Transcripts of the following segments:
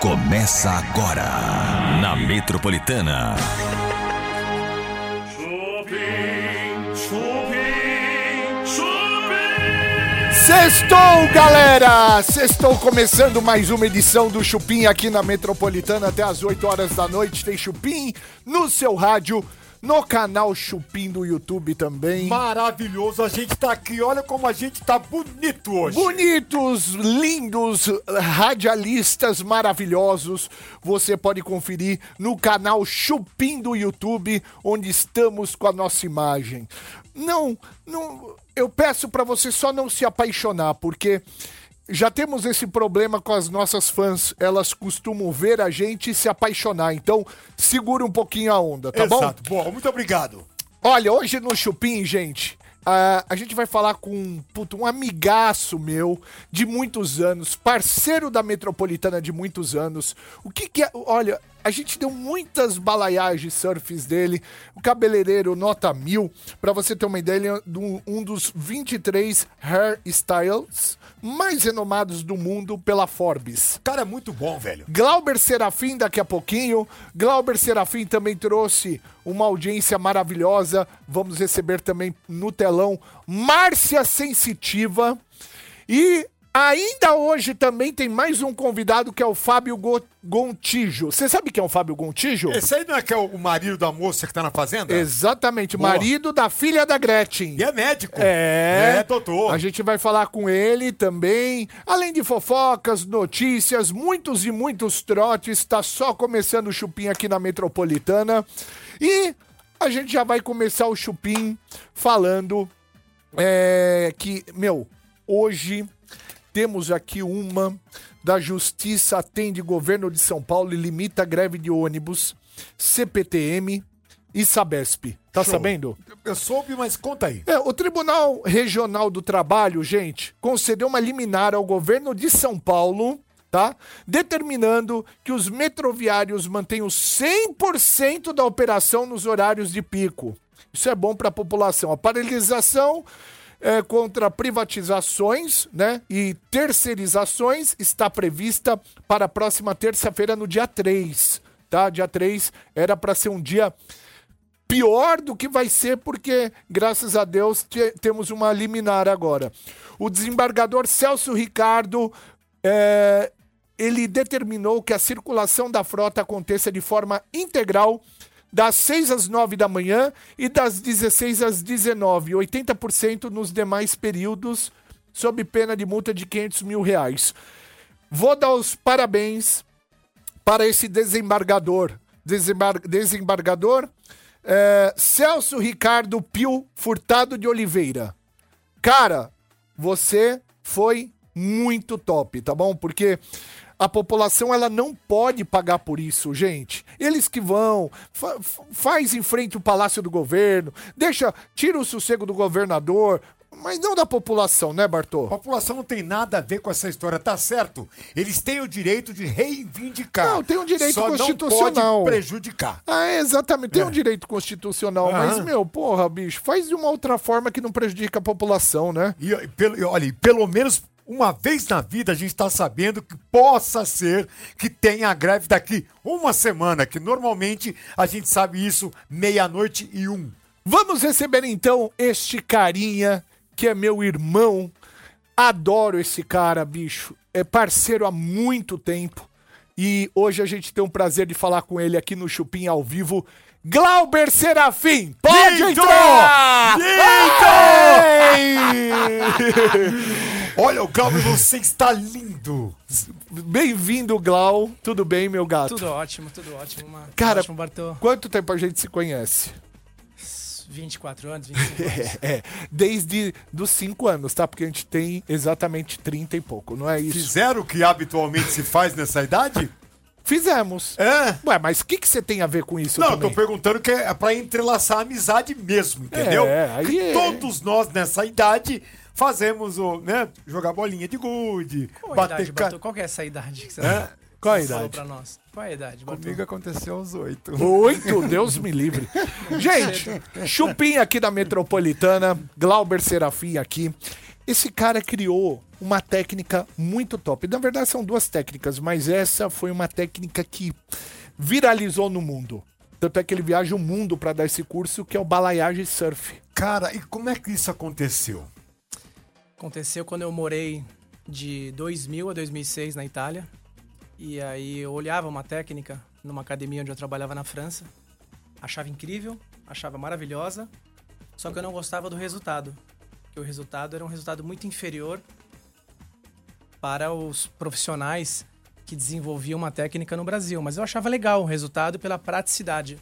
Começa agora na Metropolitana. Chupim, chupim, chupim. Sextou, galera! Sextou começando mais uma edição do Chupim aqui na Metropolitana até as 8 horas da noite. Tem Chupim no seu rádio, no canal Chupim do YouTube também. Maravilhoso, a gente tá aqui, olha como a gente tá bonito hoje. Bonitos, lindos, radialistas maravilhosos. Você pode conferir no canal Chupim do YouTube, onde estamos com a nossa imagem. Não, não, eu peço pra você só não se apaixonar, porque já temos esse problema com as nossas fãs. Elas costumam ver a gente se apaixonar. Então, segura um pouquinho a onda, tá bom? Exato, bom, muito obrigado. Olha, hoje no Chupim, gente, ah, a gente vai falar com puto, um amigaço meu de muitos anos, parceiro da Metropolitana de muitos anos. O que que é. Olha, a gente deu muitas balaiagens surfs dele, o cabeleireiro nota mil. Pra você ter uma ideia, ele é um dos 23 hairstyles mais renomados do mundo pela Forbes. O cara é muito bom, velho. Glauber Serafim daqui a pouquinho. Glauber Serafim também trouxe uma audiência maravilhosa. Vamos receber também no telão Márcia Sensitiva. E ainda hoje também tem mais um convidado que é o Fábio Go- Gontijo. Você sabe quem é o Fábio Gontijo? Esse aí não é que é o marido da moça que tá na fazenda? Exatamente, Boa. marido da filha da Gretchen. E é médico. É, É, doutor. A gente vai falar com ele também. Além de fofocas, notícias, muitos e muitos trotes. Tá só começando o Chupim aqui na Metropolitana. E a gente já vai começar o Chupim falando é, que, meu, hoje temos aqui uma da Justiça atende governo de São Paulo e limita a greve de ônibus, CPTM e Sabesp. Tá Show. sabendo? Eu soube, mas conta aí. É, o Tribunal Regional do Trabalho, gente, concedeu uma liminar ao governo de São Paulo, tá? Determinando que os metroviários mantenham 100% da operação nos horários de pico. Isso é bom para a população. A paralisação é, contra privatizações né, e terceirizações está prevista para a próxima terça-feira, no dia 3. Tá? Dia 3 era para ser um dia pior do que vai ser, porque, graças a Deus, te- temos uma liminar agora. O desembargador Celso Ricardo. é, ele determinou que a circulação da frota aconteça de forma integral das 6 às 9 da manhã e das 16 às 19, 80% nos demais períodos, sob pena de multa de 500 mil reais. Vou dar os parabéns para esse desembargador. Desembar- desembargador é, Celso Ricardo Pio Furtado de Oliveira. Cara, você foi muito top, tá bom? Porque a população ela não pode pagar por isso, gente. Eles que vão, fa- fa- faz em frente o palácio do governo, deixa, tira o sossego do governador, mas não da população, né, A Bartô? população não tem nada a ver com essa história, tá certo? Eles têm o direito de reivindicar. Não, tem um direito Só constitucional. não pode prejudicar. Ah, exatamente. Tem É. um direito constitucional, Aham. mas, meu, porra, bicho, faz de uma outra forma que não prejudica a população, né? E, pelo, olha, pelo menos uma vez na vida a gente está sabendo que possa ser que tenha a greve daqui uma semana, que normalmente a gente sabe isso meia-noite e um. Vamos receber então este carinha que é meu irmão. Adoro esse cara, bicho. É parceiro há muito tempo. E hoje a gente tem o prazer de falar com ele aqui no Chupim ao vivo. Glauber Serafim, pode Lindo! entrar! Olha, o Glauber, você está lindo. Bem-vindo, Glau. Tudo bem, meu gato? Tudo ótimo, tudo ótimo. Uma, Cara, ótimo, Bartô. Quanto tempo a gente se conhece? 24 anos, 25 anos. É, desde dos 5 anos, tá? Porque a gente tem exatamente 30 e pouco, não é isso? Fizeram o que habitualmente se faz nessa idade? Fizemos. É. Ué, mas o que, que você tem a ver com isso Não, eu também? tô perguntando que é pra entrelaçar a amizade mesmo, entendeu? É, aí é. todos nós nessa idade fazemos o, né, jogar bolinha de gude, Qual a bater idade, ca... Qual que é essa idade que você, É? Qual a idade? pra nós? Qual é a idade, Bartô? Comigo aconteceu aos oito. Oito, Deus me livre. Gente, chupim aqui da Metropolitana, Glauber Serafim aqui. Esse cara criou uma técnica muito top. Na verdade, são duas técnicas, mas essa foi uma técnica que viralizou no mundo. Tanto é que ele viaja o mundo para dar esse curso, que é o Balaiagem Surf. Cara, e como é que isso aconteceu? Aconteceu quando eu morei de 2000 a 2006 na Itália. E aí eu olhava uma técnica numa academia onde eu trabalhava na França. Achava incrível, achava maravilhosa. Só que eu não gostava do resultado. Porque o resultado era um resultado muito inferior para os profissionais que desenvolviam uma técnica no Brasil. Mas eu achava legal o resultado pela praticidade.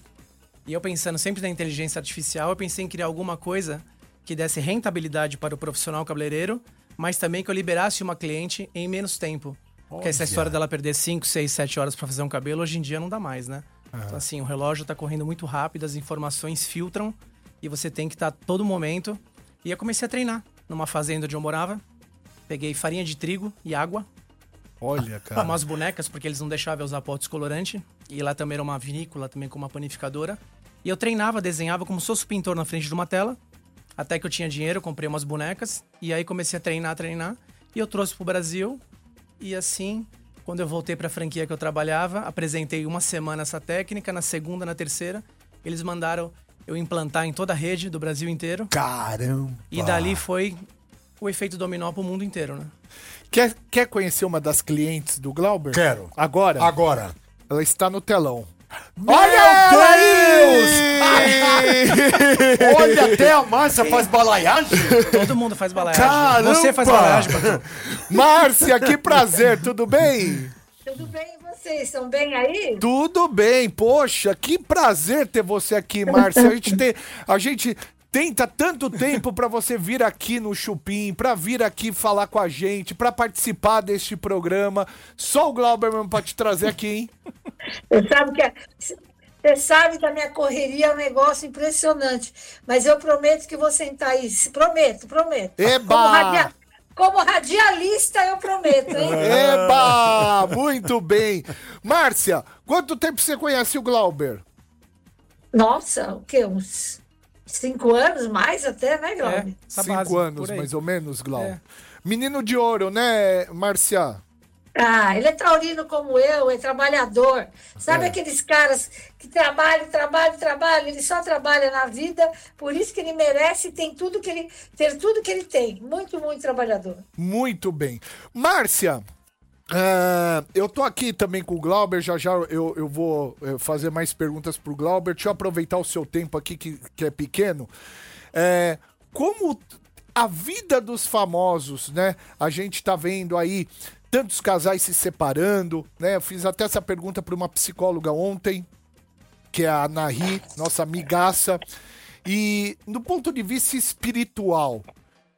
E eu pensando sempre na inteligência artificial, eu pensei em criar alguma coisa que desse rentabilidade para o profissional cabeleireiro, mas também que eu liberasse uma cliente em menos tempo. Porque essa Olha. história dela perder 5, 6, 7 horas para fazer um cabelo, hoje em dia não dá mais, né? Então, assim, o relógio tá correndo muito rápido, as informações filtram e você tem que estar todo momento. E eu comecei a treinar numa fazenda onde eu morava. Peguei farinha de trigo e água, Olha, cara. umas bonecas, porque eles não deixavam eu usar pó descolorante. E lá também era uma vinícola, também com uma panificadora. E eu treinava, desenhava como se fosse pintor na frente de uma tela. Até que eu tinha dinheiro, comprei umas bonecas. E aí comecei a treinar, treinar. E eu trouxe pro Brasil. E assim, quando eu voltei pra franquia que eu trabalhava, apresentei uma semana essa técnica. Na segunda, na terceira, eles mandaram eu implantar em toda a rede do Brasil inteiro. Caramba! E dali foi o efeito dominó pro mundo inteiro, né? Quer, quer conhecer uma das clientes do Glauber? Quero. Agora? Agora. Ela está no telão. Olha ela Deus! Olha, até a Márcia faz balaiagem. Todo mundo faz balaiagem. Caramba! Você faz balaiagem, patrão. Márcia, que prazer, tudo bem? Tudo bem e vocês? Estão bem aí? Tudo bem, poxa, que prazer ter você aqui, Márcia. A gente, tem, a gente tenta tanto tempo pra você vir aqui no Chupim, pra vir aqui falar com a gente, pra participar deste programa. Só o Glauber mesmo pra te trazer aqui, hein? Você sabe que, a- você sabe que a minha correria é um negócio impressionante. Mas eu prometo que vou sentar aí. Prometo, prometo. Eba! Como, radia- como radialista, eu prometo, hein? Eba! Muito bem. Márcia, quanto tempo você conhece o Glauber? Nossa, o quê? Uns cinco anos mais até, né, É, Glauber? essa Cinco base, anos, mais ou menos, Glauber. É. Menino de ouro, né, Márcia? Ah, ele é taurino como eu, é trabalhador. Sabe É. aqueles caras que trabalham, trabalham, trabalham, ele só trabalha na vida, por isso que ele merece tem tudo que ele, ter tudo que ele tem. Muito, muito trabalhador. Muito bem. Márcia, ah, eu tô aqui também com o Glauber, já já eu, eu vou eh, fazer mais perguntas pro Glauber. Deixa eu aproveitar o seu tempo aqui, que, que é pequeno. É, como a vida dos famosos, né? A gente tá vendo aí tantos casais se separando, né? Eu fiz até essa pergunta para uma psicóloga ontem, que é a Nahi, nossa amigaça. E do ponto de vista espiritual, o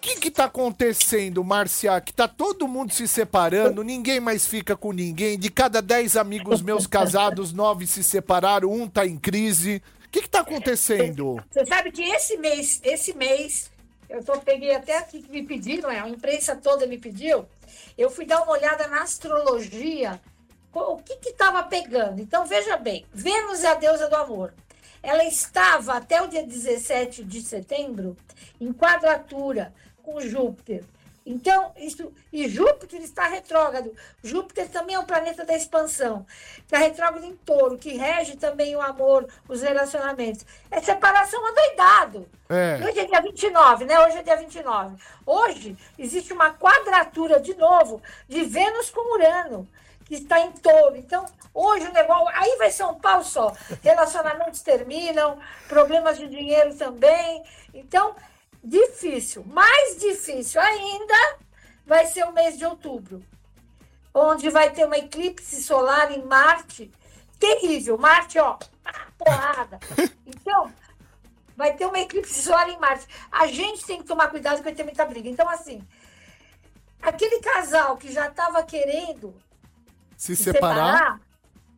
que que tá acontecendo, Marcia? Que tá todo mundo se separando, ninguém mais fica com ninguém. De cada 10 amigos meus casados, nove se separaram, um tá em crise. O que que tá acontecendo? Você sabe que esse mês, esse mês, eu tô, peguei até aqui que me pediram, é, a imprensa toda me pediu, eu fui dar uma olhada na astrologia, o que estava pegando. Então, veja bem, Vênus é a deusa do amor. Ela estava até o dia 17 de setembro em quadratura com Júpiter. Então, isso, e Júpiter está retrógrado. Júpiter também é um planeta da expansão. Está retrógrado em touro, que rege também o amor, os relacionamentos. É separação adoidado. É. Hoje é dia 29, né? Hoje é dia 29. Hoje existe uma quadratura de novo de Vênus com Urano, que está em touro. Então, hoje o negócio. Aí vai ser um pau só. Relacionamentos terminam, problemas de dinheiro também. Então, difícil. Mais difícil ainda vai ser o mês de outubro, onde vai ter uma eclipse solar em Marte. Terrível. Marte, ó, porrada. Então, vai ter uma eclipse solar em Marte. A gente tem que tomar cuidado porque vai ter muita briga. Então, assim, aquele casal que já estava querendo Se se separar?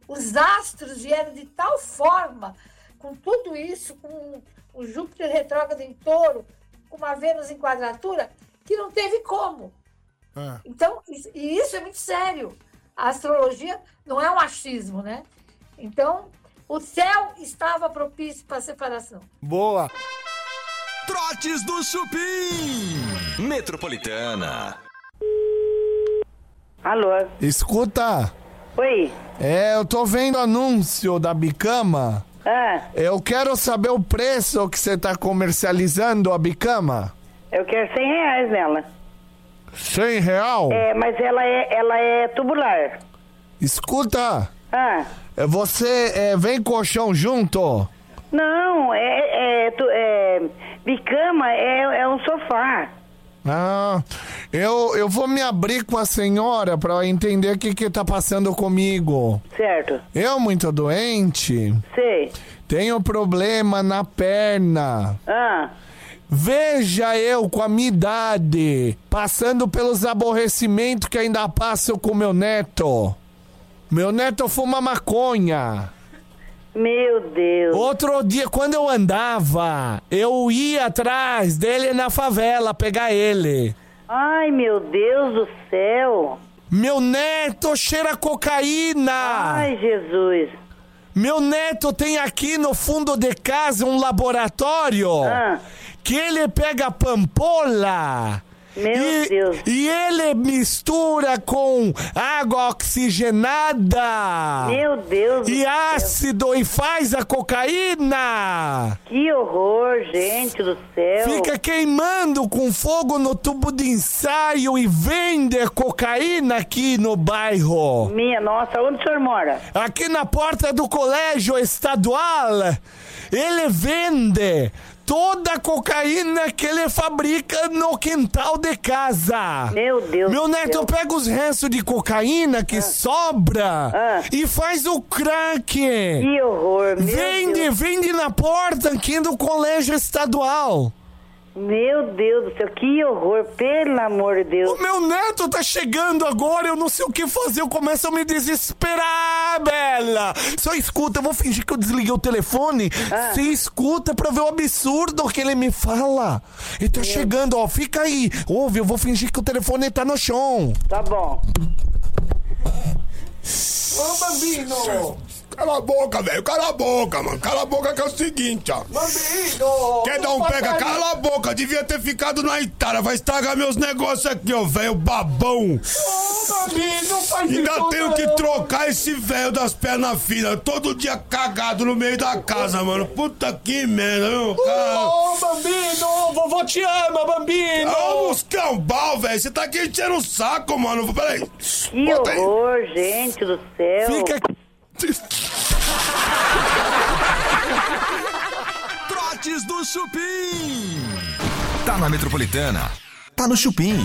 os astros vieram de tal forma, com tudo isso, com o Júpiter retrógrado em touro, com uma Vênus em quadratura, que não teve como. Ah, Então, isso- e isso é muito sério. A astrologia não é um achismo, né? Então, o céu estava propício para a separação. boa. Trotes do Chupim. Metropolitana. Alô? Escuta, Oi? é, eu tô vendo anúncio da Bicama. Ah, Eu quero saber o preço que você tá comercializando a Bicama. eu quero 100 reais nela. 100 real? É, mas ela é, ela é tubular. Escuta, Ah, é, você é, vem colchão junto? não, é, é, tu- é bicama é, é um sofá. Ah, eu, eu vou me abrir com a senhora pra entender o que que tá passando comigo. Certo? Eu, muito doente, Sei. tenho problema na perna. Ah, Veja eu com a minha idade, passando pelos aborrecimentos que ainda passo com meu neto. Meu neto fuma maconha. Meu Deus. Outro dia, quando eu andava, eu ia atrás dele na favela pegar ele. Ai, meu Deus do céu. Meu neto cheira cocaína. Ai, Jesus. Meu neto tem aqui no fundo de casa um laboratório Ah. que ele pega pampola. Meu e, Deus. e ele mistura com água oxigenada Meu Deus e céu. ácido e faz a cocaína. Que horror, gente do céu. Fica queimando com fogo no tubo de ensaio e vende cocaína aqui no bairro. Minha nossa, onde o senhor mora? Aqui na porta do colégio estadual, ele vende toda a cocaína que ele fabrica no quintal de casa. Meu Deus Meu neto céu. pega os restos de cocaína que sobra Ah. e faz o crack. Que horror, meu Vende, Deus. vende na porta aqui do colégio estadual. Meu Deus do céu, que horror, pelo amor de Deus. O meu neto tá chegando agora, eu não sei o que fazer, eu começo a me desesperar, Bela. Só escuta, eu vou fingir que eu desliguei o telefone. Ah. Você escuta pra ver o absurdo que ele me fala. Ele tá chegando, ó, fica aí. Ouve, eu vou fingir que o telefone tá no chão. Tá bom. Ô, Bambino! Cala a boca, velho. Cala a boca, mano. Cala a boca que é o seguinte, ó. Bambino! Quer dar um pega? Cala a boca. Devia ter ficado na Itália. Vai estragar meus negócios aqui, ó, velho. Babão. Ô, Bambino, faz Ainda isso tenho não. que trocar esse velho das pernas finas. Todo dia cagado no meio da casa, mano. Puta que merda, viu? Cara. Ô, Bambino! Vovô te ama, Bambino! Ô, Muscambal, velho. Você tá aqui enchendo o saco, mano. Peraí. Que Bota aí. horror, gente do céu. Fica aqui. Trotes do Chupim. Tá na Metropolitana. Tá no Chupim.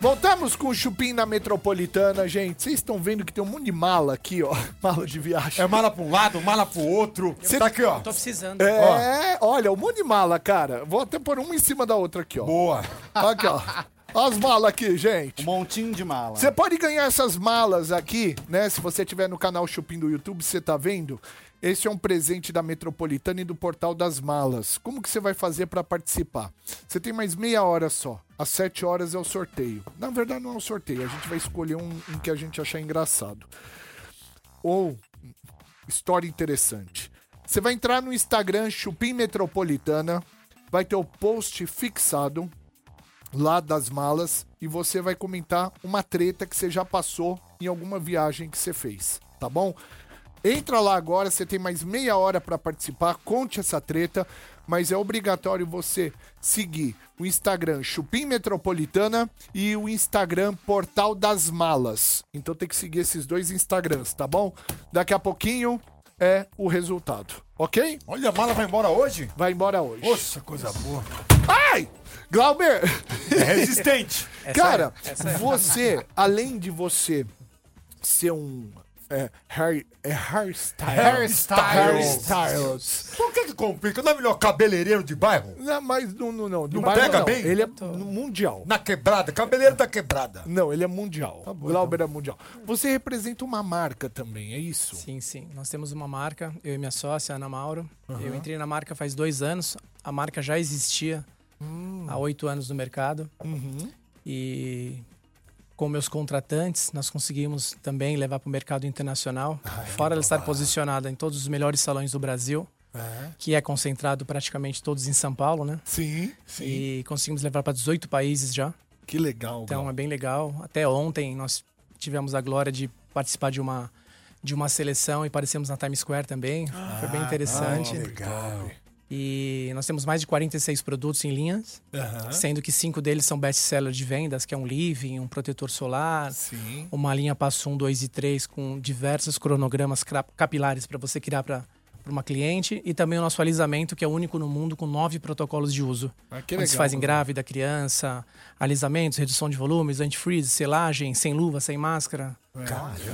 Voltamos com o Chupim na Metropolitana, gente. Vocês estão vendo que tem um monte de mala aqui, ó. Mala de viagem. É mala pra um lado, mala pro outro. Cê- Tá aqui, ó. Tô precisando. É, olha, um monte de mala, cara. Vou até pôr uma em cima da outra aqui, ó. Boa. Aqui, ó. As malas aqui, gente. Um montinho de mala. Você pode ganhar essas malas aqui, né? Se você tiver no canal Chupim do YouTube, você tá vendo? Esse é um presente da Metropolitana e do Portal das Malas. Como que você vai fazer para participar? Você tem mais meia hora só. Às sete horas é o sorteio. Na verdade, não é um sorteio. A gente vai escolher um, um que a gente achar engraçado. Ou história interessante. Você vai entrar no Instagram Chupim Metropolitana, vai ter o post fixado lá das malas e você vai comentar uma treta que você já passou em alguma viagem que você fez, tá bom? Entra lá agora, você tem mais meia hora para participar, conte essa treta, mas é obrigatório você seguir o Instagram Chupim Metropolitana e o Instagram Portal das Malas. Então tem que seguir esses dois Instagrams, tá bom? Daqui a pouquinho é o resultado, ok? Olha, a mala vai embora hoje? Vai embora hoje. Poxa, coisa boa. Ai! Glauber! É resistente. Cara, Essa é. você, além de você ser um é, hair, é hairstyle, Hairstyle. hairstyles. Por que que complica? Não é melhor cabeleireiro de bairro? Não, mas não, não, não. de Não bairro pega não. bem? Ele é mundial. Na quebrada. Cabeleireiro da quebrada. Não, ele é mundial. Tá Glauber é mundial. Você representa uma marca também, é isso? Sim, sim. Nós temos uma marca, eu e minha sócia, Ana Mauro. Eu entrei na marca faz dois anos. A marca já existia Hum. há oito anos no mercado. Uhum. E com meus contratantes, nós conseguimos também levar para o mercado internacional. fora ela estar posicionada em todos os melhores salões do Brasil. que é concentrado praticamente todos em São Paulo, né? Sim, sim. E conseguimos levar para 18 países já. Que legal. Então Gal. é bem legal. Até ontem nós tivemos a glória de participar de uma de uma seleção e aparecemos na Times Square também. Foi bem interessante. Legal. E nós temos mais de 46 produtos em linhas, Aham. sendo que cinco deles são best-seller de vendas, que é um living, um protetor solar, Sim. uma linha passo 1, 2 e 3 com diversos cronogramas capilares para você criar para uma cliente e também o nosso alisamento, que é o único no mundo com nove protocolos de uso. Ah, que onde se legal, faz em grávida, criança, alisamentos, redução de volumes, antifreeze, selagem, sem luva, sem máscara.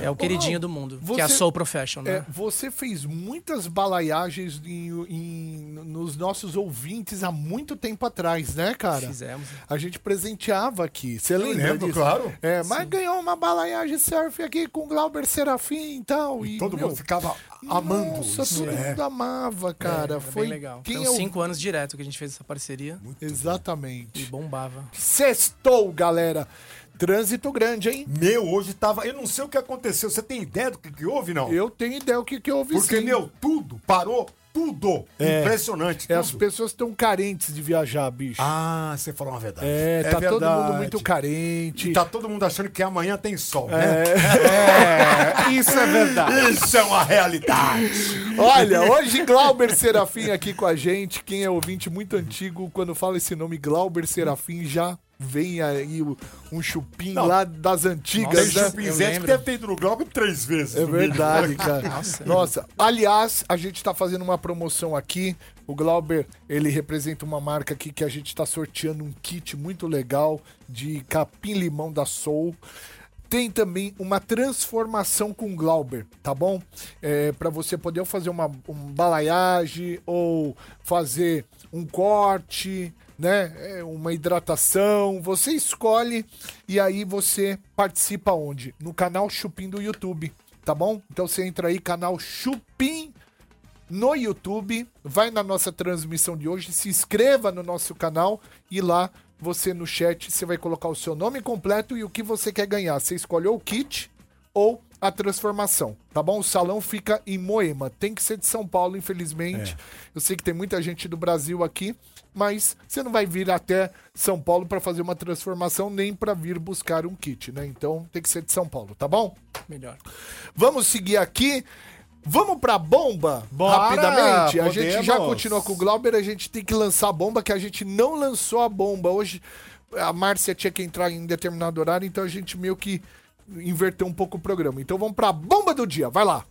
É o queridinho do mundo, que é a você- Soul Profession, né? É, você fez muitas balaiagens em- em- nos nossos ouvintes há muito tempo atrás, né, cara? Fizemos. A gente presenteava aqui. Você lembra lembro, disso? claro. É, mas ganhou uma balaiagem surf aqui com Glauber Serafim e tal. E, Todo meu, mundo ficava amando Nossa, isso. todo É. mundo amava, cara. Foi Foi bem legal. Quem Então, é o- cinco anos direto que a gente fez essa parceria e Exatamente. bombava. Sextou, galera. Trânsito grande, hein? Meu, hoje tava. Eu não sei o que aconteceu. Você tem ideia do que, que houve, não? Eu tenho ideia o que, que houve Porque, sim. meu, tudo parou. Tudo. Impressionante. É, as tudo. pessoas estão carentes de viajar, bicho. Ah, você falou uma verdade. é, tá todo verdade. mundo muito carente. E tá todo mundo achando que amanhã tem sol, né? Isso é verdade. Isso é uma realidade. Olha, hoje Glauber Serafim aqui com a gente. Quem é ouvinte muito antigo, quando fala esse nome Glauber Serafim, já vem aí um chupim Não. lá das Tem antigas, né? chupinzete que deve ter ido no Globo três vezes. É verdade, cara. Nossa. aliás, a gente tá fazendo uma promoção aqui. O Glauber, ele representa uma marca aqui que a gente tá sorteando um kit muito legal de capim-limão da Soul. Tem também uma transformação com Glauber, tá bom? É, para você poder fazer uma um balaiagem ou fazer um corte, né? É, uma hidratação. Você escolhe e aí você participa onde? No canal Chupim do YouTube, tá bom? Então você entra aí, canal Chupim no YouTube, vai na nossa transmissão de hoje, se inscreva no nosso canal e lá você no chat você vai colocar o seu nome completo e o que você quer ganhar. Você escolhe ou o kit ou a transformação, tá bom? O salão fica em Moema, tem que ser de São Paulo, infelizmente. Eu sei que tem muita gente do Brasil aqui, mas você não vai vir até São Paulo para fazer uma transformação nem para vir buscar um kit, né? Então tem que ser de São Paulo, tá bom? Melhor. Vamos seguir aqui. Vamos pra bomba Bora, rapidamente. A gente já podemos. continua com o Glauber, a gente tem que lançar a bomba, que a gente não lançou a bomba. Hoje a Márcia tinha que entrar em determinado horário, então a gente meio que inverteu um pouco o programa. Então vamos pra bomba do dia, vai lá.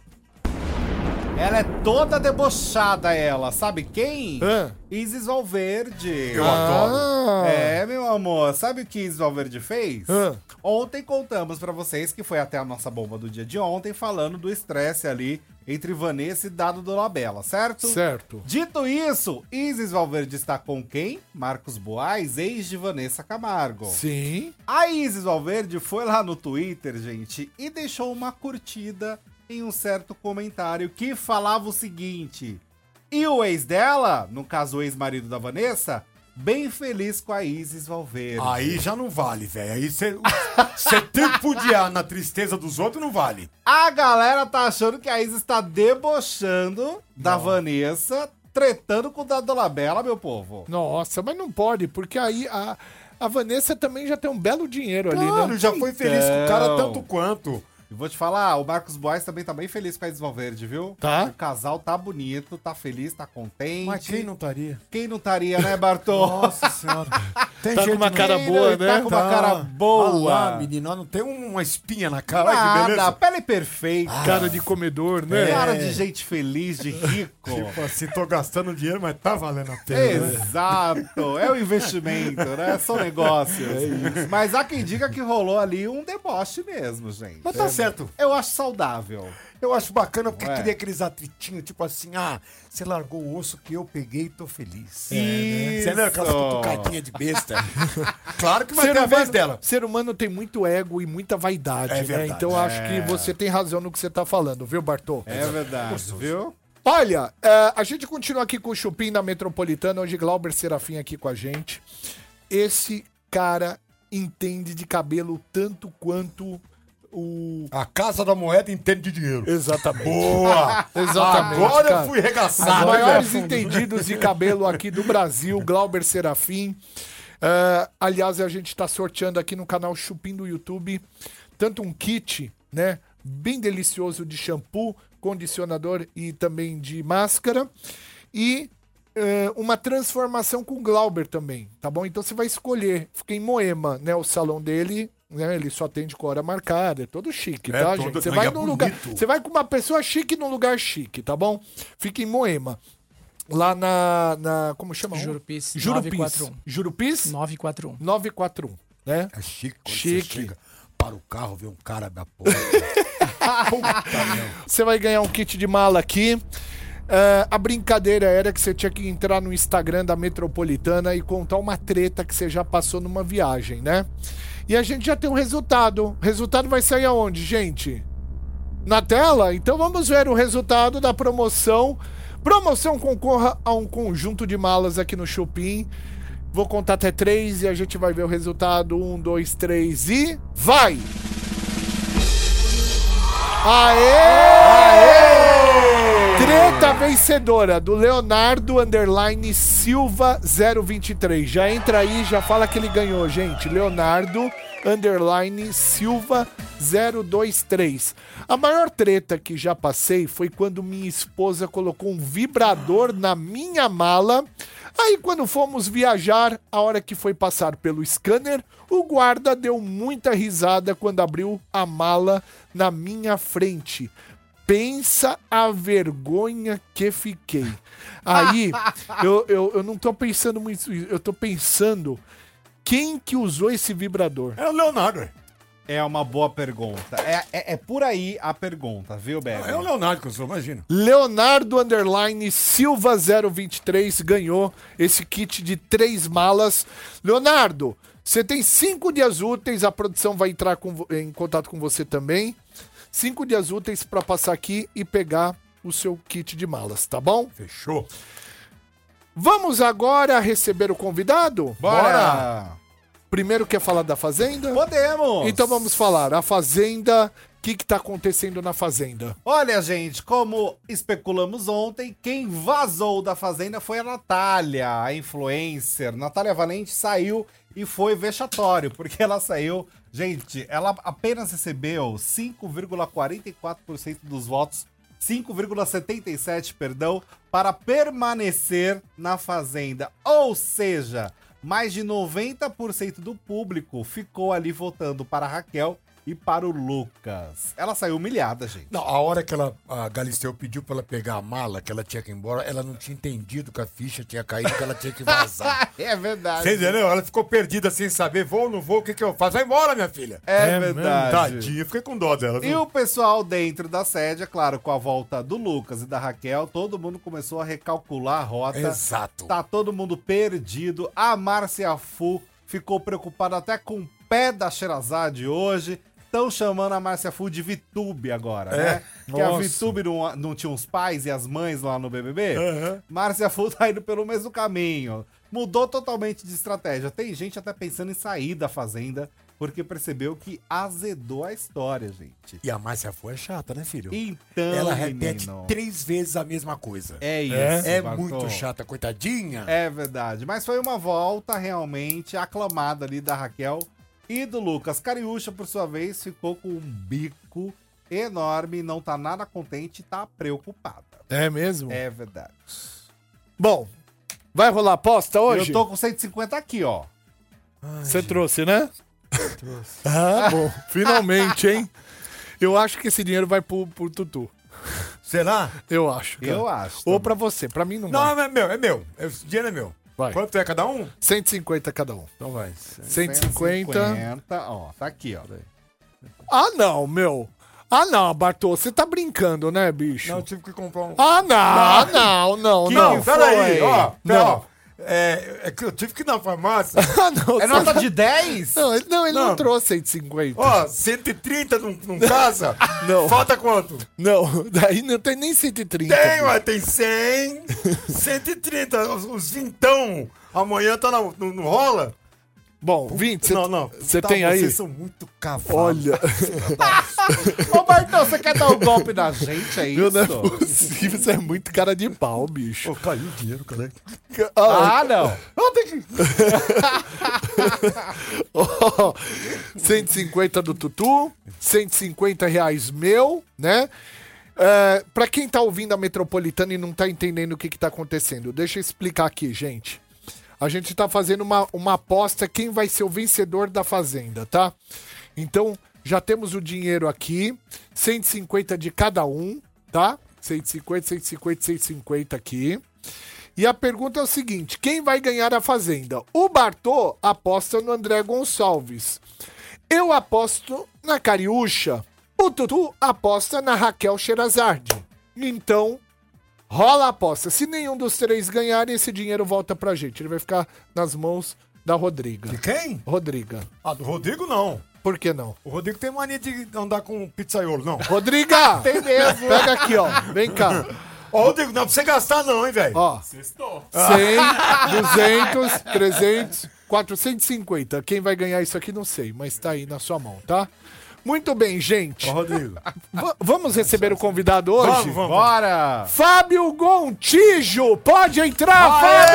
Ela é toda debochada, ela. Sabe quem? Hã? Isis Valverde. Eu adoro. Ah, É, meu amor, sabe o que Isis Valverde fez? Hã? Ontem contamos pra vocês que foi até a nossa bomba do dia de ontem falando do estresse ali entre Vanessa e Dado Dolabella, certo? certo. Dito isso, Isis Valverde está com quem? Marcos Boaz, ex de Vanessa Camargo. Sim. A Isis Valverde foi lá no Twitter, gente, e deixou uma curtida em um certo comentário que falava o seguinte: E o ex dela, no caso o ex-marido da Vanessa, bem feliz com a Isis Valverde. Aí já não vale, velho. Aí você você tripudiar na tristeza dos outros não vale. A galera tá achando que a Isis está debochando da Vanessa, tretando com o da Dolabella, meu povo. Nossa, mas não pode, porque aí a, a Vanessa também já tem um belo dinheiro ali, Claro, né? já foi feliz com o cara Então. tanto quanto. E vou te falar, o Marcos Boas também tá bem feliz com a Valverde, viu? Tá. O casal tá bonito, tá feliz, tá contente. Mas quem não estaria? Quem não estaria, né, Bartô? Nossa senhora. Tem Tá com uma não- cara boa, né? Tá com uma cara boa. Lá, menino, ó, não tem uma espinha na cara. Olha que Nada, beleza. pele perfeita. Cara de comedor, né? Cara de gente feliz, de rico. Tipo assim, tô gastando dinheiro, mas tá valendo a pena. né? Exato, é o investimento, né? São negócios. Mas há quem diga que rolou ali um deboche mesmo, gente. Mas tá certo. Eu acho saudável. Eu acho bacana porque queria aqueles atritinhos, tipo assim, ah, você largou o osso que eu peguei e tô feliz. Isso. Você lembra aquela cutucadinha de besta? claro que vai Ser ter a vez dela. ser humano tem muito ego e muita vaidade, É né? verdade. Então eu acho que você tem razão no que você tá falando, viu, Bartô? É verdade, viu? Olha, é, a gente continua aqui com o Chupim da Metropolitana, hoje Glauber Serafim aqui com a gente. Esse cara entende de cabelo tanto quanto o... A Casa da Moeda entende de dinheiro. Exatamente. Boa! Exatamente, Agora cara. eu fui Os regaçado. maiores entendidos de cabelo aqui do Brasil, Glauber Serafim. É, aliás, a gente está sorteando aqui no canal Chupim do YouTube tanto um kit, né? Bem delicioso de shampoo, condicionador e também de máscara. E é, uma transformação com Glauber também, tá bom? Então você vai escolher. Fica em Moema, né? O salão dele. Né, ele só tem de hora marcada, é todo chique, É tá, todo- gente? Você vai num lugar. Você vai com uma pessoa chique num lugar chique, tá bom? Fica em Moema. Lá na. na como chama? Jurupis, Jurupis. 941. Jurupis 941. 941, né? É chique quando Chique. você chega para o carro, vê um cara da porra. Você vai ganhar um kit de mala aqui. É, a brincadeira era que você tinha que entrar no Instagram da Metropolitana e contar uma treta que você já passou numa viagem, né? E a gente já tem um resultado. O resultado vai sair aonde, gente? Na tela? Então vamos ver o resultado da promoção. Promoção concorra a um conjunto de malas aqui no Shopping. Vou contar até três e a gente vai ver o resultado. Um, dois, três e. Vai! Aê! Treta vencedora do Leonardo Underline Silva 023. Já entra aí, já fala que ele ganhou, gente. Leonardo Underline Silva 023. A maior treta que já passei foi quando minha esposa colocou um vibrador na minha mala. Aí, quando fomos viajar, a hora que foi passar pelo scanner, o guarda deu muita risada quando abriu a mala na minha frente. Pensa a vergonha que fiquei. Aí, eu, eu, eu não tô pensando muito, eu tô pensando quem que usou esse vibrador. É o Leonardo. É uma boa pergunta. É, é, é por aí a pergunta, viu, Bebe? É o Leonardo que eu sou, imagina. Leonardo Underline Silva 023 ganhou esse kit de três malas. Leonardo, você tem cinco dias úteis, a produção vai entrar com em contato com você também. Cinco dias úteis para passar aqui e pegar o seu kit de malas, tá bom? Fechou. Vamos agora receber o convidado? Bora! Primeiro quer falar da Fazenda? Podemos! Então vamos falar. A Fazenda, o que, que tá acontecendo na Fazenda? Olha, gente, como especulamos ontem, quem vazou da Fazenda foi a Natália, a influencer. Natália Valente saiu e foi vexatório, porque ela saiu. Gente, ela apenas recebeu 5,44% dos votos, 5,77%, perdão, para permanecer na Fazenda. Ou seja, mais de 90% do público ficou ali votando para Raquel e para o Lucas. Ela saiu humilhada, gente. Não, a hora que ela, a Galisteu pediu pra ela pegar a mala, que ela tinha que ir embora, ela não tinha entendido que a ficha tinha caído, que ela tinha que vazar. é verdade. Você entendeu? Ela ficou perdida sem saber, vou ou não vou, o que que eu faço? Vai embora, minha filha. É, mesmo? verdade. Tadinha, fiquei com dó dela. E viu? o pessoal dentro da sede, é claro, com a volta do Lucas e da Raquel, todo mundo começou a recalcular a rota. Exato. Tá todo mundo perdido. A Márcia Fu ficou preocupada até com o pé da Xerazade hoje. Estão chamando a Márcia Fu de Vitube agora, né? Que a. Vitube não, não tinha os pais e as mães lá no BBB. Márcia Fu tá indo pelo mesmo caminho. Mudou totalmente de estratégia. Tem gente até pensando em sair da Fazenda porque percebeu que azedou a história, gente. E a Márcia Fu é chata, né, filho? Então, ela repete menino, três vezes a mesma coisa. É isso. É, Bartô. muito chata, coitadinha. É verdade. Mas foi uma volta realmente aclamada ali da Raquel e do Lucas. Cariúcha, por sua vez, ficou com um bico enorme, não tá nada contente, tá preocupada. É mesmo? É verdade. Bom, vai rolar aposta hoje? Eu tô com 150 aqui, ó. Você trouxe, né? Trouxe. Ah, bom. Finalmente, hein? Eu acho que esse dinheiro vai pro, pro Tutu. Será? Eu acho. cara. Eu acho. Ou também. pra você. Pra mim não, Não, vai. é meu, é meu. Esse dinheiro é meu. Vai. Quanto é cada um? 150 cada um. Então vai. 150. 150, ó, tá aqui, ó. Ah, não, meu. Ah, não, Bartô. Você tá brincando, né, bicho? Não, eu tive que comprar um. Ah, não, não, não, Que- não. peraí, foi. ó. Pera, Não. ó. É, é que eu tive que ir na farmácia. Ah, não. É nota de 10? Não, ele, não, ele não, Não. trouxe 150. Ó, 130 não, não casa? Não. Falta quanto? Não, daí não tem nem 130. Tem, ué, tem 100, 130, os, os vintão. Amanhã tá na, no, no rola. Bom, 20, você não, não. Você Tá, tem aí? Vocês são muito cavalos. Olha, Ô, Bartão, você quer dar um golpe na gente, é isso? não é possível, você é muito cara de pau, bicho. Pô, caiu o dinheiro, cara. Ah, Ah, não. Ah, tem que... Ó, 150 do Tutu, 150 reais meu, né? É, pra quem tá ouvindo a Metropolitana e não tá entendendo o que que tá acontecendo, deixa eu explicar aqui, gente. A gente tá fazendo uma, uma aposta quem vai ser o vencedor da Fazenda, tá? Então, já temos o dinheiro aqui, 150 de cada um, tá? 150, 150, 150 aqui. E a pergunta é o seguinte: quem vai ganhar a Fazenda? O Bartô aposta no André Gonçalves. Eu aposto na Cariúcha. O Tutu aposta na Raquel Sherazade. Então, rola a aposta. Se nenhum dos três ganhar, esse dinheiro volta pra gente. Ele vai ficar nas mãos da Rodriga. De quem? Rodriga. Ah, do Rodrigo não. Por que não? O Rodrigo tem mania de andar com pizzaiolo, não. Rodriga! Tem mesmo. Pega aqui, ó. Vem cá. Ó, Rodrigo, não é pra você gastar não, hein, velho. Ó. 100, 200, 300, 450. Quem vai ganhar isso aqui não sei, mas tá aí na sua mão, tá? Muito bem, gente. Ó, Rodrigo. Va- vamos receber o convidado hoje? Vamos, vamos. Bora! Fábio Gontijo! Pode entrar, Fábio!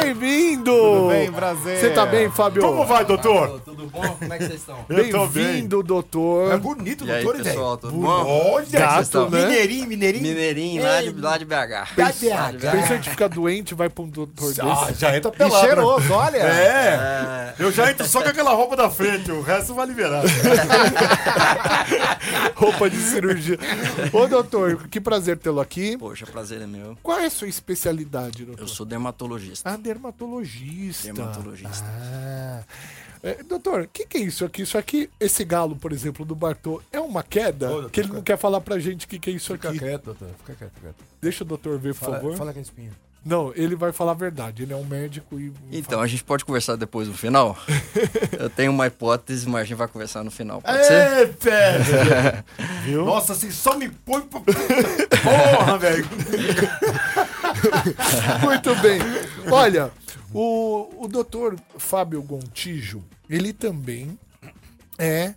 Bem-vindo! Tudo bem, prazer? Você tá bem, Fábio? Como vai, doutor? Tudo bom? Como é que vocês estão? Eu tô bem. Bem-vindo, doutor. É bonito, E aí, doutor, hein, pessoal, tudo bom? Olha, Gato, vocês estão- né? Mineirinho, mineirinho. Mineirinho, lá de, lá de BH. Da BH. Pensa de ficar doente, vai pra um doutor Ah, desse. já entra pelado. né? cheiroso, olha! É. Eu já entro só com aquela roupa da frente, o resto vai liberar. Roupa de cirurgia. Ô, doutor, que prazer tê-lo aqui. Poxa, prazer é meu. Qual é a sua especialidade, doutor? Eu sou dermatologista. Ah, dermatologista. Dermatologista. Ah. É, doutor, o que, que é isso aqui? Isso aqui, esse galo, por exemplo, do Bartô, é uma queda? Ô, doutor, que ele não quer falar pra gente o que, que é isso Fica aqui. quieto, doutor. Fica quieto, quieto. Deixa o doutor ver, por Fala, favor. fala com a espinha. Não, ele vai falar a verdade. Ele é um médico e. Então, a gente pode conversar depois no final? Eu tenho uma hipótese, mas a gente vai conversar no final. Pode É, ser? Viu? Nossa, assim, só me põe pra... Porra, velho! Muito bem. Olha, o, o doutor Fábio Gontijo, ele também é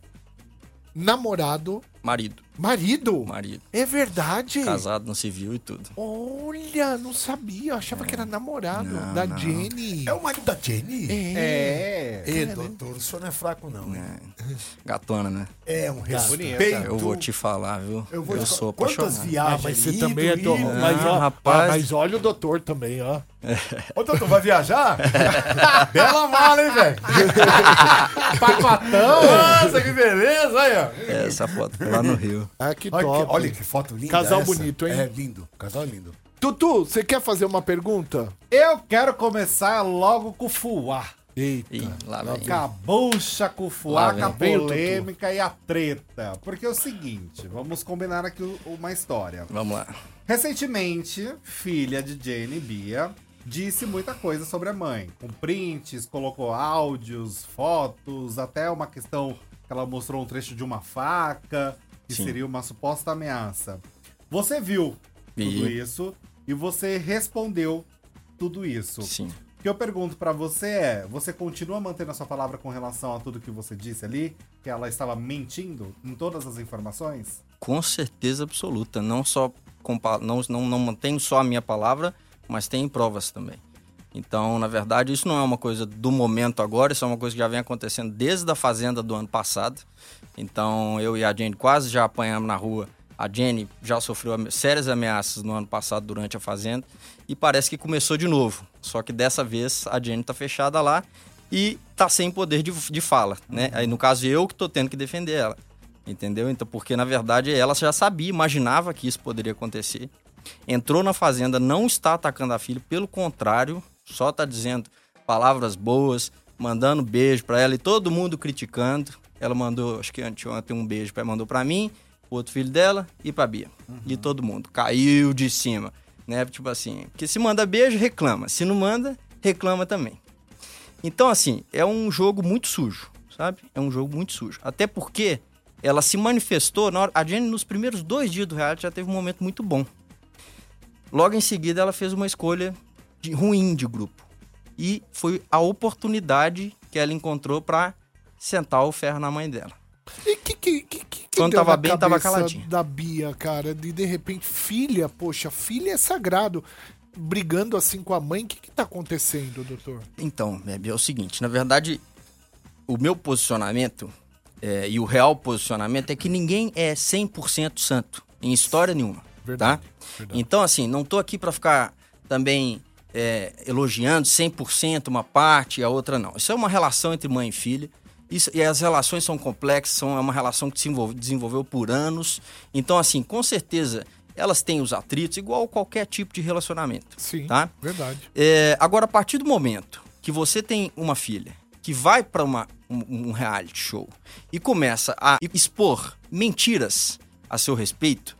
namorado, Marido. Marido. Marido. É verdade. Casado no civil e tudo. Olha, não sabia. Eu achava que era namorado da Jenny. É o marido da Jenny? É. É. Ê, doutor, o senhor não é fraco, não. É. Gatona, né? É um respeito. Eu vou te falar, viu? Eu, vou te sou falar. Quantas apaixonado. viagens? Mas você ido, também é do... mas, Não, ó, rapaz. ah, mas olha o doutor também, ó. Ô, doutor, vai viajar? Bela mala, hein, velho? Pacotão! Nossa, que beleza, aí, ó. É, Essa foto foi lá no Rio. Ah, que Olha top. que, olha que foto linda Casal essa. bonito, hein? É, lindo. Casal lindo. Tutu, você quer fazer uma pergunta? Eu quero começar logo com o fuá. Eita. Ih, lá vem. Cabucha com o fuá, com a polêmica e a treta. Porque é o seguinte, vamos combinar aqui uma história. Vamos lá. Recentemente, filha de Jane Bia disse muita coisa sobre a mãe, com prints, colocou áudios, fotos, até uma questão que ela mostrou um trecho de uma faca, que Sim. seria uma suposta ameaça. Você viu tudo Vi. isso e você respondeu tudo isso. Sim. O que eu pergunto pra você é: você continua mantendo a sua palavra com relação a tudo que você disse ali? Que ela estava mentindo em todas as informações? Com certeza absoluta. Não só não, não, não mantenho só a minha palavra, mas tem provas também. Então, na verdade, isso não é uma coisa do momento agora, isso é uma coisa que já vem acontecendo desde a Fazenda do ano passado. Então, eu e a Jenny quase já apanhamos na rua. A Jenny já sofreu sérias ameaças no ano passado durante a Fazenda e parece que começou de novo. Só que dessa vez a Jenny tá fechada lá e tá sem poder de, de fala, né? Aí, no caso, eu que tô tendo que defender ela. Entendeu? Então, porque na verdade ela já sabia, imaginava que isso poderia acontecer. Entrou na fazenda, não está atacando a filha, pelo contrário, só está dizendo palavras boas, mandando beijo para ela e todo mundo criticando. Ela mandou, acho que anteontem um beijo pra, mandou para mim, o outro filho dela e para Bia. E todo mundo caiu de cima, né? Tipo assim, porque se manda beijo, reclama. Se não manda, reclama também. Então, assim, é um jogo muito sujo, sabe? É um jogo muito sujo. Até porque ela se manifestou, na hora, a Jenny nos primeiros dois dias do reality já teve um momento muito bom. Logo em seguida, ela fez uma escolha de- ruim de grupo. E foi a oportunidade que ela encontrou pra sentar o ferro na mãe dela. E que, que, que, que Quando deu tava na bem, tava cabeça caladinha. Da Bia, cara, de de repente, filha, poxa, filha é sagrado. Brigando assim com a mãe, o que, que tá acontecendo, doutor? Então, Bebe, é o seguinte, na verdade, o meu posicionamento é, e o real posicionamento é que ninguém é 100% santo, em história nenhuma, Verdade, tá? Então, assim, não tô aqui pra ficar também é, elogiando 100% uma parte e a outra não. Isso é uma relação entre mãe e filha, isso- e as relações são complexas, são, é uma relação que se desenvolve- desenvolveu por anos. Então, assim, com certeza, elas têm os atritos igual qualquer tipo de relacionamento. Sim, Tá? verdade. É, agora, a partir do momento que você tem uma filha que vai para um, um reality show e começa a expor mentiras a seu respeito,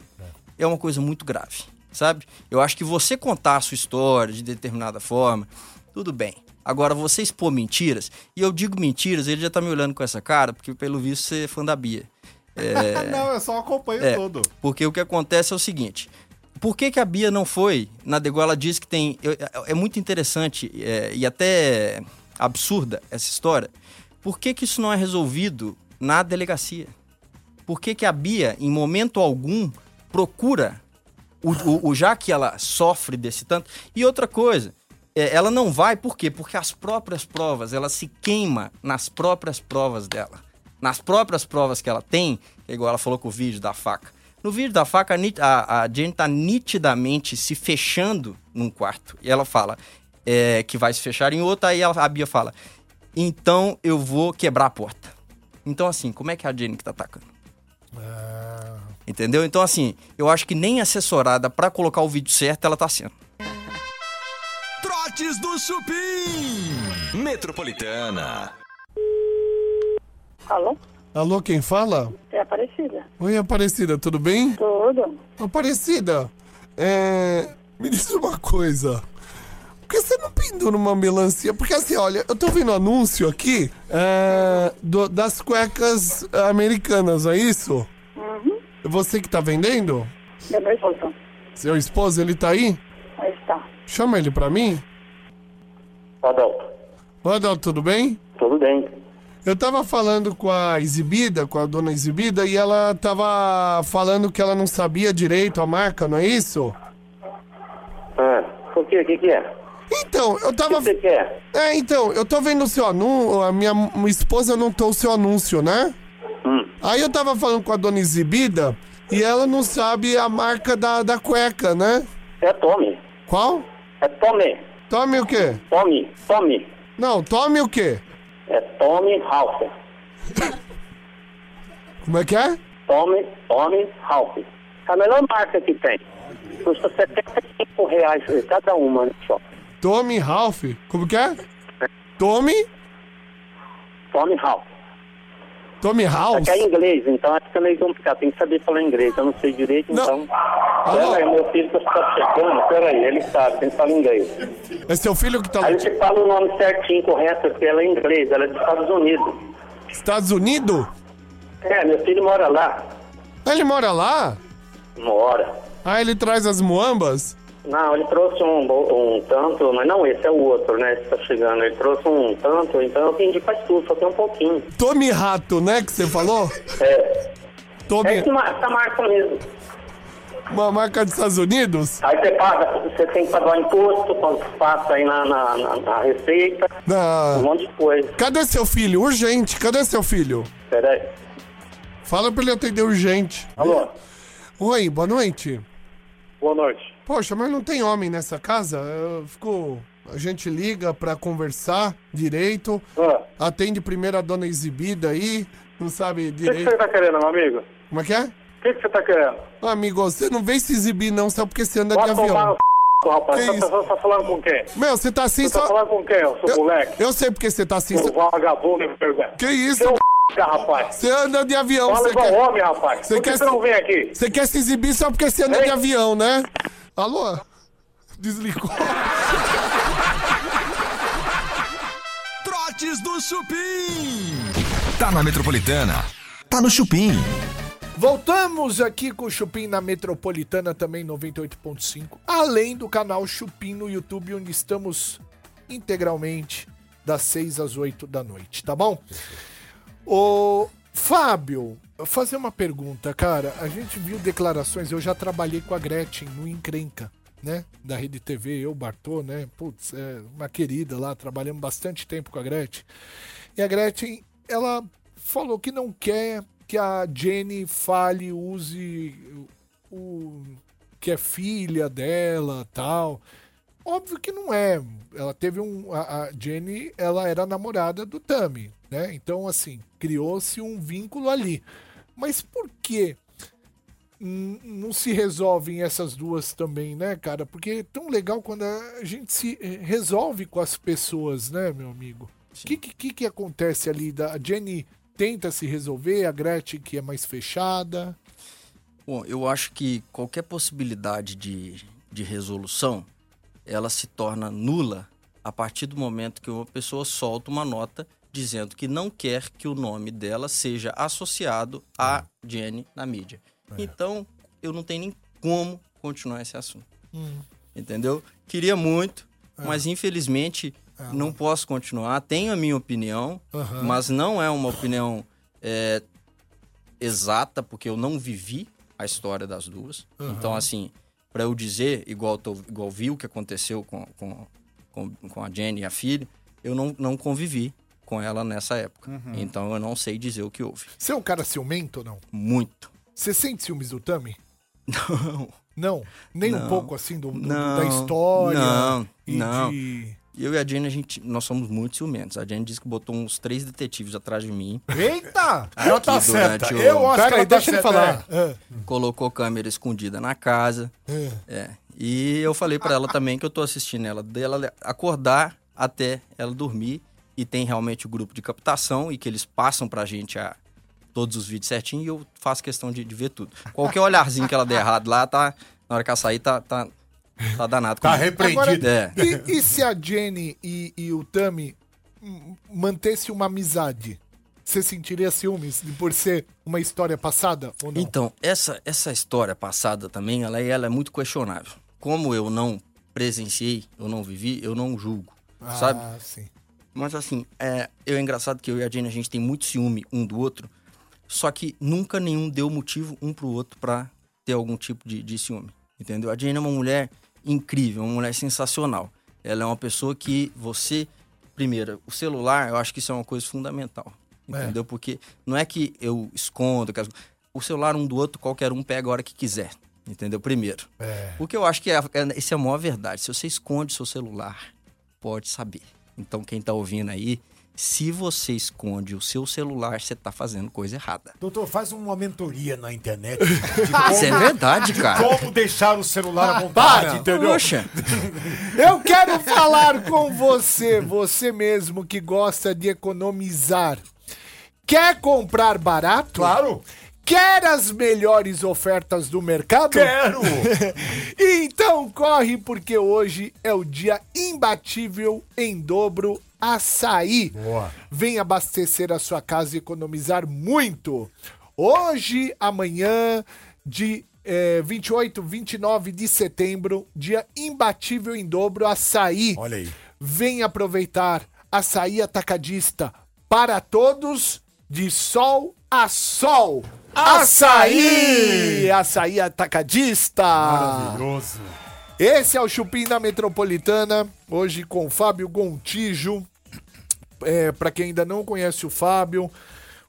é uma coisa muito grave, sabe? Eu acho que você contar a sua história de determinada forma, tudo bem. Agora, você expor mentiras, e eu digo mentiras, ele já tá me olhando com essa cara, porque pelo visto você é fã da Bia. É, não, eu só acompanho é, tudo. Porque o que acontece é o seguinte: por que, que a Bia não foi na Degol? Ela diz que tem. eu- É, muito interessante é, e até absurda essa história. Por que, que isso não é resolvido na delegacia? Por que, que a Bia, em momento algum, procura o, o- o- já que ela sofre desse tanto? E outra coisa. é, ela não vai, por quê? Porque as próprias provas, ela se queima nas próprias provas dela. Nas próprias provas que ela tem, é igual ela falou com o vídeo da faca. No vídeo da faca, a, a, Jane tá nitidamente se fechando num quarto. E ela fala é, que vai se fechar em outro, aí ela- a Bia fala, então eu vou quebrar a porta. Então, assim, como é que é a Jane que tá atacando? Entendeu? Então, assim, eu acho que nem assessorada pra colocar o vídeo certo ela tá sendo. Trotes do Chupim. Metropolitana. Alô? Alô, quem fala? É Aparecida. Oi, Aparecida, tudo bem? Tudo. Aparecida, é... me diz uma coisa. Por que você não pendura uma melancia? Porque assim, olha, eu tô vendo anúncio aqui é, do- das cuecas americanas, é isso? Você que tá vendendo? É meu esposo. Seu esposo, ele tá aí? Aí está. Chama ele pra mim. Adalto, Ô, Adalto, tudo bem? tudo bem? Eu tava falando com a exibida, com a dona exibida, e ela tava falando que ela não sabia direito a marca, não é isso? Ah, por quê? O que, que é? Então, eu tava. O que você quer? É, então, eu tô vendo o seu anúncio, a minha esposa notou o seu anúncio, né? Hum. Aí eu tava falando com a dona exibida e ela não sabe a marca da, da cueca, né? É Tommy. Qual? É Tommy. Tome o quê? Tommy. Tommy. Não, tome o quê? É Tommy Ralph. Como é que é? Tommy, Tommy Ralph. É a melhor marca que tem. Custa 75 reais cada uma no shopping. Tome Ralph. Como que é? Tome? Tommy Ralph. Tome House? Só que é inglês, então acho que é meio complicado. Tem que saber falar inglês. Eu não sei direito, então... Pera aí, meu filho que está chegando. Pera aí, ele sabe, tem que falar inglês. É seu filho que tá lá? Aí você fala o nome certinho, correto, porque ela é inglês, ela é dos Estados Unidos. Estados Unidos? É, meu filho mora lá. Ele mora lá? Mora. Ah, ele traz as muambas? Não, ele trouxe um, um tanto, mas não esse, é o outro, né? Esse tá chegando. Ele trouxe um tanto, então eu vendi quase tudo, só tem um pouquinho. Tome Rato, né, que você falou? É. Tome... É essa marca mesmo. Uma marca dos Estados Unidos? Aí você paga, você tem que pagar o imposto, quando passa aí na, na, na- na receita, Ah. um monte de coisa. Cadê seu filho? Urgente, cadê seu filho? Pera aí. Fala pra ele atender urgente. Alô? Oi, boa noite. Boa noite. Poxa, mas não tem homem nessa casa? Eu fico... A gente liga pra conversar direito. Ah. Atende primeiro a dona exibida aí. Não sabe O que, que direito. você tá querendo, meu amigo? Como é que é? O que, que você tá querendo? Ô, amigo, você não vem se exibir não, só porque você anda de Vai tomar avião. c... rapaz. Que tá, tá falando com quem? Meu, você tá assim Você tá só... falando com quem, seu moleque? Eu sei porque você tá assim. Seu vagabundo, me pergunta. Que isso? Seu c... rapaz. Você anda de avião, Fala você igual quer... homem, rapaz. Você Por que quer você não vem aqui? Você quer se exibir só porque você anda Ei. de avião, né? Alô? Desligou. Trotes do Chupim. Tá na Metropolitana. Tá no Chupim. Voltamos aqui com o Chupim na Metropolitana também 98.5, além do canal Chupim no YouTube, onde estamos integralmente das 6 às 8 da noite, tá bom? Ô, Fábio, fazer uma pergunta, cara. A gente viu declarações, eu já trabalhei com a Gretchen no Encrenca, né? Da Rede TV, eu, Bartô, né? Putz, é uma querida lá, trabalhamos bastante tempo com a Gretchen. E a Gretchen, ela falou que não quer que a Jenny fale, use o que é filha dela, tal. Óbvio que não é. Ela teve um. A, a Jenny, ela era namorada do Tami, né? Então, assim, criou-se um vínculo ali. Mas por que não se resolvem essas duas também, né, cara? Porque é tão legal quando a gente se eh, resolve com as pessoas, né, meu amigo? O que, que, que que acontece ali? Da, a Jenny tenta se resolver, a Gretchen que é mais fechada. Bom, eu acho que qualquer possibilidade de, de resolução, ela se torna nula a partir do momento que uma pessoa solta uma nota dizendo que não quer que o nome dela seja associado a Jenny na mídia. Então, eu não tenho nem como continuar esse assunto. Entendeu? Queria muito, mas infelizmente não posso continuar. Tenho a minha opinião, Aham. mas não é uma opinião é, exata, porque eu não vivi a história das duas. Aham. Então, assim, para eu dizer, igual, tô, igual vi o que aconteceu com, com, com, com a Jenny e a filha, eu não, não convivi com ela nessa época. Uhum. Então, eu não sei dizer o que houve. Você é um cara ciumento ou não? Muito. Você sente ciúmes do Tami? Não. Não? Nem um Não. pouco assim do, do- Não, da história? Não, e não. de- Eu e a Jenny, a gente, nós somos muito ciumentos. A Jenny disse que botou uns três detetives atrás de mim. Eita! Ela tá certa. o- Eu acho Pera que aí, ela tá deixa ele certa. falar. é. Colocou câmera escondida na casa. É. É. E eu falei pra ela também que eu tô assistindo ela, dela acordar até ela dormir. E tem realmente o grupo de captação e que eles passam pra gente a, todos os vídeos certinho e eu faço questão de, de ver tudo. Qualquer olharzinho que ela der errado lá, tá. Na hora que ela sair, tá, tá, tá danado. Tá repreendido. É. E, e se a Jenny e, e o Tami hum, mantesse uma amizade? Você sentiria ciúmes de- por ser uma história passada ou não? Então, essa, essa história passada também, ela, ela é muito questionável. Como eu não presenciei, eu não vivi, eu não julgo, sabe? Ah, sim. Mas assim, é, é engraçado que eu e a Jenny, a gente tem muito ciúme um do outro, só que nunca nenhum deu motivo um pro outro pra ter algum tipo de, de ciúme, entendeu? A Jenny é uma mulher incrível, uma mulher sensacional. Ela é uma pessoa que você, primeiro, o celular, eu acho que isso é uma coisa fundamental, É. entendeu? Porque não é que eu escondo, que as- o celular um do outro, qualquer um pega a hora que quiser, entendeu? Primeiro. É. Porque eu acho que é, é, essa é a maior verdade. Se você esconde seu celular, pode saber. Então, quem tá ouvindo aí, se você esconde o seu celular, você tá fazendo coisa errada. Doutor, faz uma mentoria na internet. de Isso é verdade, de cara. Como deixar o celular à vontade, entendeu? Poxa, Eu quero falar com você, você mesmo que gosta de economizar. Quer comprar barato? Claro. Quer as melhores ofertas do mercado? Quero! então corre porque hoje é o dia imbatível em dobro açaí. Boa. Vem abastecer a sua casa e economizar muito. Hoje, amanhã, de eh, 28, 29 de setembro, dia imbatível em dobro açaí. Olha aí. Vem aproveitar açaí atacadista para todos de sol a sol. Açaí! Açaí atacadista! Maravilhoso. Esse é o Chupim da Metropolitana, hoje com Fábio Gontijo. É, para quem ainda não conhece o Fábio,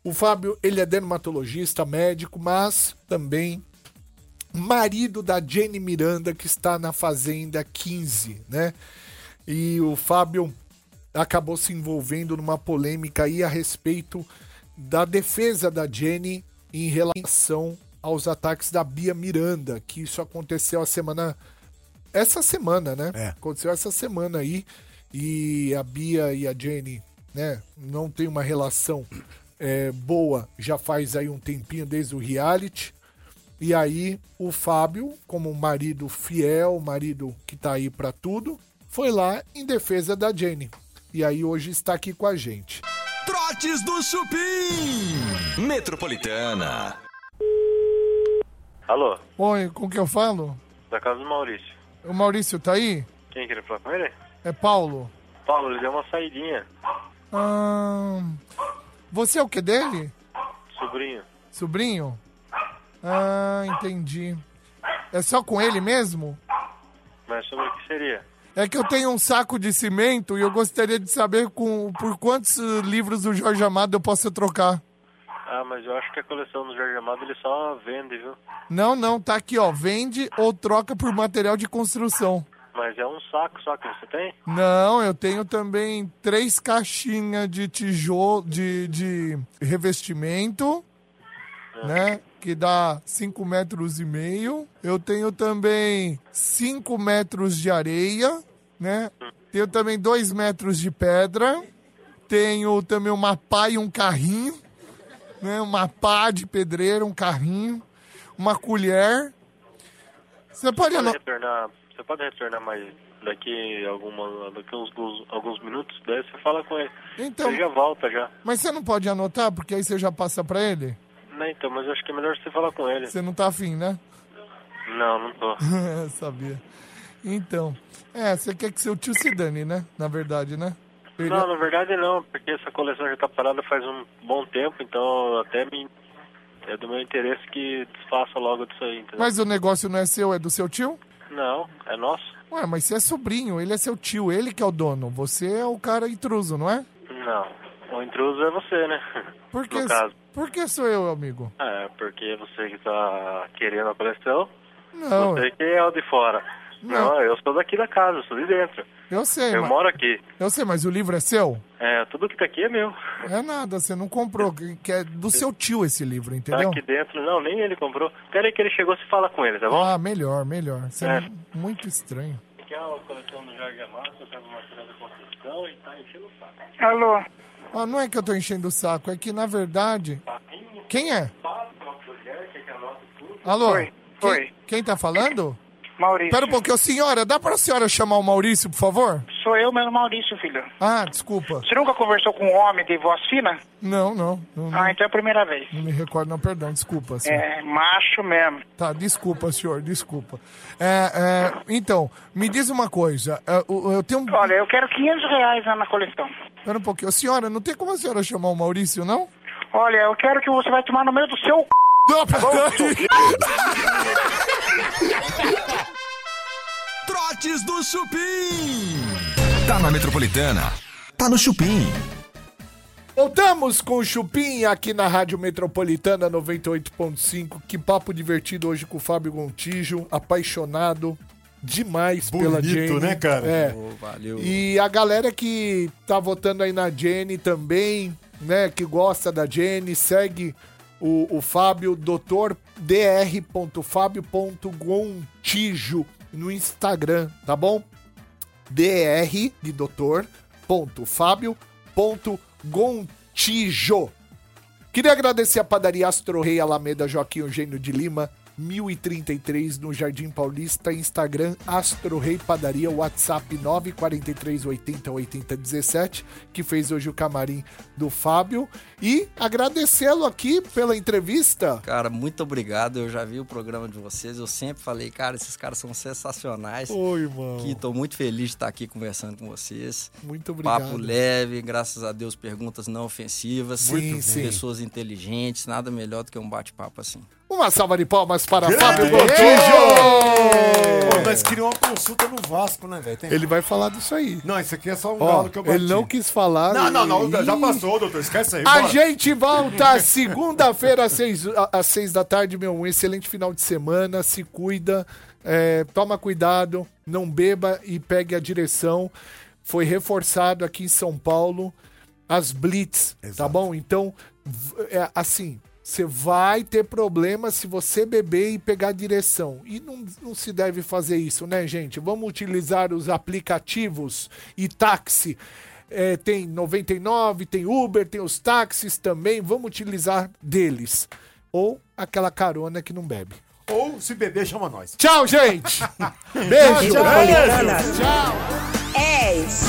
o Fábio, ele é dermatologista, médico, mas também marido da Jenny Miranda, que está na Fazenda 15, né? E o Fábio acabou se envolvendo numa polêmica aí a respeito da defesa da Jenny em relação aos ataques da Bia Miranda, que isso aconteceu a semana essa semana, né? É. Aconteceu essa semana aí e a Bia e a Jenny, né, não tem uma relação é, boa já faz aí um tempinho desde o reality. E aí o Fábio, como um marido fiel, marido que tá aí pra tudo, foi lá em defesa da Jenny. E aí hoje está aqui com a gente. Trotes do Chupim. Metropolitana. Alô, Oi, com que eu falo? da casa do Maurício. O Maurício tá aí? Quem queria falar com ele? É Paulo. Paulo, ele deu uma saidinha. Ah, você é o que dele? Sobrinho. Sobrinho? Ah, entendi. É só com ele mesmo? Mas sobre o que seria? É que eu tenho um saco de cimento e eu gostaria de saber com, por quantos livros do Jorge Amado eu posso trocar. Ah, mas eu acho que a coleção do Jorge Amado ele só vende, viu? Não, não, tá aqui, ó. Vende ou troca por material de construção. Mas é um saco só que você tem? Não, eu tenho também três caixinhas de tijolo, de, de revestimento, né? Que dá 5 metros e meio. Eu tenho também 5 metros de areia, né? Tenho também 2 metros de pedra. Tenho também uma pá e um carrinho, né? Uma pá de pedreiro, um carrinho, uma colher. Você pode Pode anotar. retornar, você pode retornar mais daqui alguma daqui uns, uns- alguns minutos, daí você fala com ele. Então- Ele já volta já. Mas você não pode anotar, porque aí você já passa pra ele? Não, então, mas eu acho que é melhor você falar com ele. Você não tá afim, né? Não, não tô. Sabia. Então, é, você quer que seu tio se dane, né? Na verdade, né? Ele- Não, na verdade não, porque essa coleção já tá parada faz um bom tempo, então até me é do meu interesse que desfaça logo disso aí, entendeu? Mas o negócio não é seu, é do seu tio? Não, é nosso. Ué, mas você é sobrinho, ele é seu tio, ele que é o dono. Você é o cara intruso, não é? Não. O intruso é você, né? Por que, por que sou eu, amigo? É, porque você que tá querendo a coleção, Não, você que é o de fora. Não. Não, eu sou daqui da casa, eu sou de dentro. eu sei, Eu mas, moro aqui. eu sei, mas o livro é seu? É, tudo que tá aqui é meu. É nada, você não comprou, que é do seu tio esse livro, Tá entendeu? aqui dentro. Não, nem ele comprou. Pera aí que ele chegou, se fala com ele, tá bom? Ah, melhor, melhor. Você é, É. muito estranho. Aqui é a coleção do Jorge Amado, você tá numa da construção e tá enchendo o saco. Alô? Ah, não é que eu tô enchendo o saco, é que na verdade. Quem é? Alô? Oi, Quem, oi. Quem tá falando? Maurício. Pera um pouquinho, senhora, dá pra senhora chamar o Maurício, por favor? Sou eu mesmo, Maurício, filho. Ah, desculpa. Você nunca conversou com um homem de voz fina? Não, não. Não, Ah, então é a primeira vez. não me recordo, não, perdão, desculpa. senhor. É, macho mesmo. Tá, desculpa, senhor, desculpa. É, é, então, me diz uma coisa. é, o- eu tenho. Olha, eu quero 500 reais lá na coleção. Pera um pouquinho. Senhora, não tem como a senhora chamar o Maurício, não? Olha, eu quero que você vai tomar no meio do seu c... Não, Trotes do Chupim. Tá na Metropolitana. Tá no Chupim. Voltamos com o Chupim aqui na Rádio Metropolitana 98.5. Que papo divertido hoje com o Fábio Gontijo, apaixonado demais pela Bonito, Jenny. né, cara? É. Ô, valeu. E a galera que tá votando aí na Jenny também, né, que gosta da Jenny, segue o, o Fábio, doutor dr.fábio.gontijo no Instagram, tá bom? dr de doutor, ponto, fábio, ponto, gontijo. Queria agradecer a padaria Astro Rei Alameda Joaquim Eugênio de Lima, 1033 no Jardim Paulista, Instagram Astro Rei Padaria, WhatsApp 943 80 80 17, que fez hoje o camarim do Fábio. E agradecê-lo aqui pela entrevista. Cara, muito obrigado. Eu já vi o programa de vocês. Eu sempre falei, cara, esses caras são sensacionais. Oi, irmão. Que tô muito feliz de estar aqui conversando com vocês. Muito obrigado. Papo leve, graças a Deus, perguntas não ofensivas. Sim, sim. Pessoas inteligentes, nada melhor do que um bate-papo assim. Uma salva de palmas para Grande! Fábio Pô, Gontijo! nós queríamos uma consulta no Vasco, né, velho? Tem- Ele vai falar disso aí. Não, isso aqui é só um Ó, galo que eu bati. ele não quis falar. Não, não, não, Ih. já passou, doutor. Esquece aí. A bora. gente volta segunda-feira às seis, às seis da tarde, meu. Um excelente final de semana. Se cuida, é, toma cuidado, não beba e pegue a direção. Foi reforçado aqui em São Paulo as blitz, tá bom? Então, v- é, assim, você vai ter problema se você beber e pegar a direção. E não, não se deve fazer isso, né, gente? Vamos utilizar os aplicativos e táxi. É, tem 99, tem Uber, tem os táxis também. Vamos utilizar deles. Ou aquela carona que não bebe. Ou se beber, chama nós. Tchau, gente! Beijo! Tchau, tchau. Tchau! É isso.